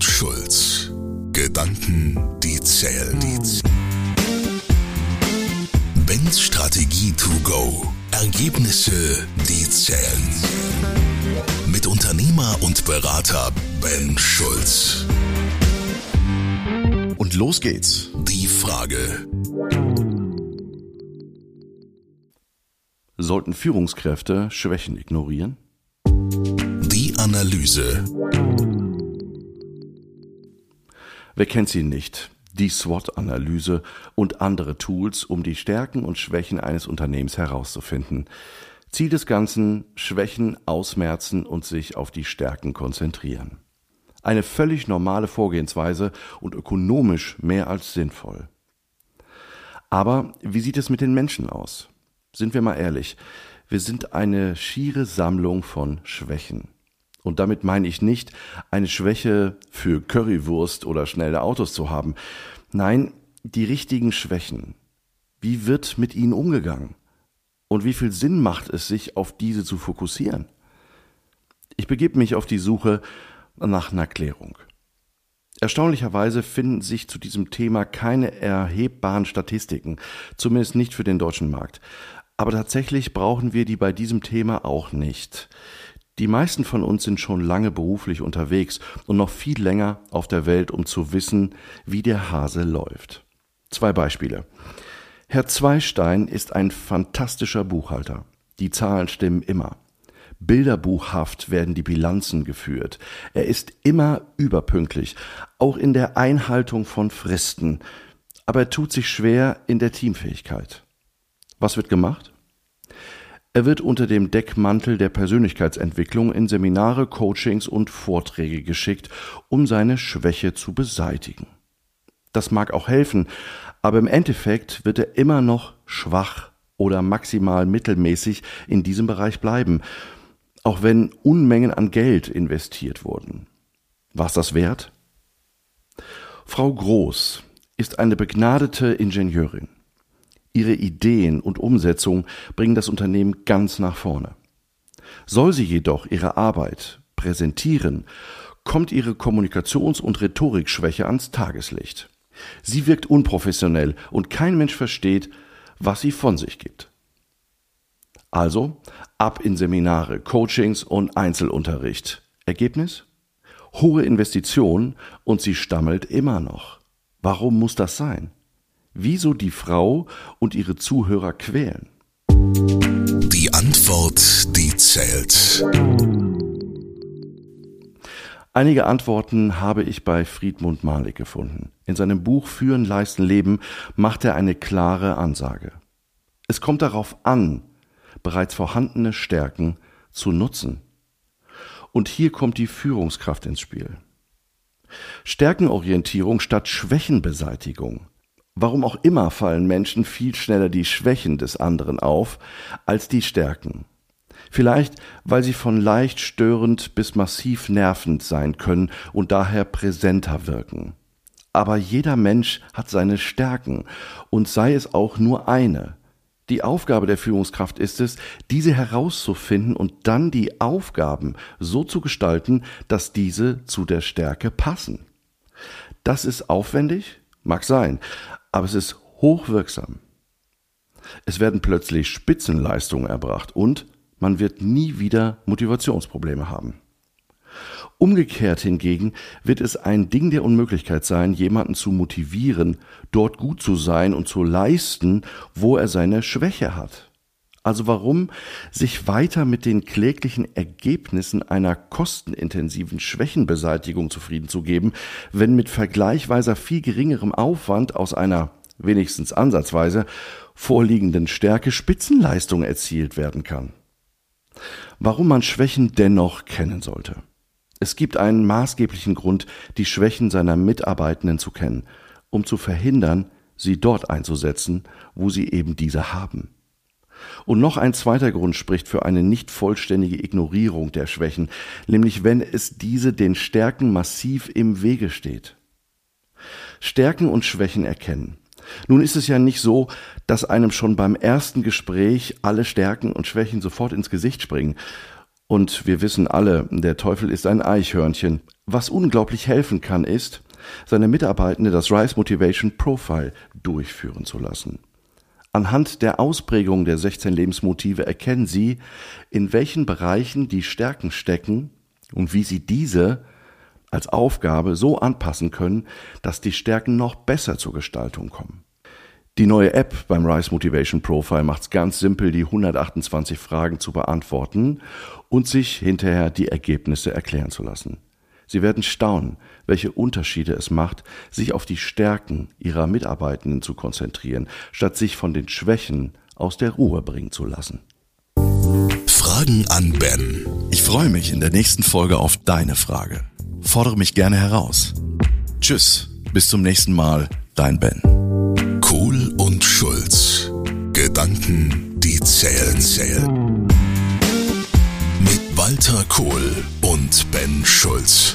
und Schulz. Gedanken, die zählen. Ben's Strategie to go. Ergebnisse, die zählen. Mit Unternehmer und Berater Ben Schulz. Und los geht's. Die Frage. Sollten Führungskräfte Schwächen ignorieren? Die Analyse. Wer kennt sie nicht? Die SWOT-Analyse und andere Tools, um die Stärken und Schwächen eines Unternehmens herauszufinden. Ziel des Ganzen, Schwächen ausmerzen und sich auf die Stärken konzentrieren. Eine völlig normale Vorgehensweise und ökonomisch mehr als sinnvoll. Aber wie sieht es mit den Menschen aus? Sind wir mal ehrlich, wir sind eine schiere Sammlung von Schwächen. Und damit meine ich nicht, eine Schwäche für Currywurst oder schnelle Autos zu haben. Nein, die richtigen Schwächen. Wie wird mit ihnen umgegangen? Und wie viel Sinn macht es, sich auf diese zu fokussieren? Ich begebe mich auf die Suche nach einer Klärung. Erstaunlicherweise finden sich zu diesem Thema keine erhebbaren Statistiken, zumindest nicht für den deutschen Markt. Aber tatsächlich brauchen wir die bei diesem Thema auch nicht. Die meisten von uns sind schon lange beruflich unterwegs und noch viel länger auf der Welt, um zu wissen, wie der Hase läuft. Zwei Beispiele. Herr Zweistein ist ein fantastischer Buchhalter. Die Zahlen stimmen immer. Bilderbuchhaft werden die Bilanzen geführt. Er ist immer überpünktlich, auch in der Einhaltung von Fristen. Aber er tut sich schwer in der Teamfähigkeit. Was wird gemacht? Er wird unter dem Deckmantel der Persönlichkeitsentwicklung in Seminare, Coachings und Vorträge geschickt, um seine Schwäche zu beseitigen. Das mag auch helfen, aber im Endeffekt wird er immer noch schwach oder maximal mittelmäßig in diesem Bereich bleiben, auch wenn Unmengen an Geld investiert wurden. War's das wert? Frau Groß ist eine begnadete Ingenieurin. Ihre Ideen und Umsetzung bringen das Unternehmen ganz nach vorne. Soll sie jedoch ihre Arbeit präsentieren, kommt ihre Kommunikations- und Rhetorikschwäche ans Tageslicht. Sie wirkt unprofessionell und kein Mensch versteht, was sie von sich gibt. Also ab in Seminare, Coachings und Einzelunterricht. Ergebnis? Hohe Investitionen und sie stammelt immer noch. Warum muss das sein? Wieso die Frau und ihre Zuhörer quälen? Die Antwort, die zählt. Einige Antworten habe ich bei Friedmund Malik gefunden. In seinem Buch Führen, Leisten, Leben macht er eine klare Ansage. Es kommt darauf an, bereits vorhandene Stärken zu nutzen. Und hier kommt die Führungskraft ins Spiel. Stärkenorientierung statt Schwächenbeseitigung. Warum auch immer fallen Menschen viel schneller die Schwächen des anderen auf als die Stärken. Vielleicht, weil sie von leicht störend bis massiv nervend sein können und daher präsenter wirken. Aber jeder Mensch hat seine Stärken und sei es auch nur eine. Die Aufgabe der Führungskraft ist es, diese herauszufinden und dann die Aufgaben so zu gestalten, dass diese zu der Stärke passen. Das ist aufwendig, mag sein, aber es ist hochwirksam. Es werden plötzlich Spitzenleistungen erbracht und man wird nie wieder Motivationsprobleme haben. Umgekehrt hingegen wird es ein Ding der Unmöglichkeit sein, jemanden zu motivieren, dort gut zu sein und zu leisten, wo er seine Schwäche hat. Also warum sich weiter mit den kläglichen Ergebnissen einer kostenintensiven Schwächenbeseitigung zufrieden zu geben, wenn mit vergleichsweise viel geringerem Aufwand aus einer wenigstens ansatzweise vorliegenden Stärke Spitzenleistung erzielt werden kann? Warum man Schwächen dennoch kennen sollte. Es gibt einen maßgeblichen Grund, die Schwächen seiner Mitarbeitenden zu kennen, um zu verhindern, sie dort einzusetzen, wo sie eben diese haben. Und noch ein zweiter Grund spricht für eine nicht vollständige Ignorierung der Schwächen, nämlich wenn es diese den Stärken massiv im Wege steht. Stärken und Schwächen erkennen. Nun ist es ja nicht so, dass einem schon beim ersten Gespräch alle Stärken und Schwächen sofort ins Gesicht springen. Und wir wissen alle, der Teufel ist ein Eichhörnchen. Was unglaublich helfen kann, ist, seine Mitarbeitende das Rise Motivation Profile durchführen zu lassen. Anhand der Ausprägung der 16 Lebensmotive erkennen Sie, in welchen Bereichen die Stärken stecken und wie Sie diese als Aufgabe so anpassen können, dass die Stärken noch besser zur Gestaltung kommen. Die neue App beim Rise Motivation Profile macht es ganz simpel, die 128 Fragen zu beantworten und sich hinterher die Ergebnisse erklären zu lassen. Sie werden staunen, welche Unterschiede es macht, sich auf die Stärken ihrer Mitarbeitenden zu konzentrieren, statt sich von den Schwächen aus der Ruhe bringen zu lassen. Fragen an Ben. Ich freue mich in der nächsten Folge auf deine Frage. Fordere mich gerne heraus. Tschüss, bis zum nächsten Mal, dein Ben. Kohl und Schulz. Gedanken, die zählen, zählen. Mit Walter Kohl und Ben Schulz.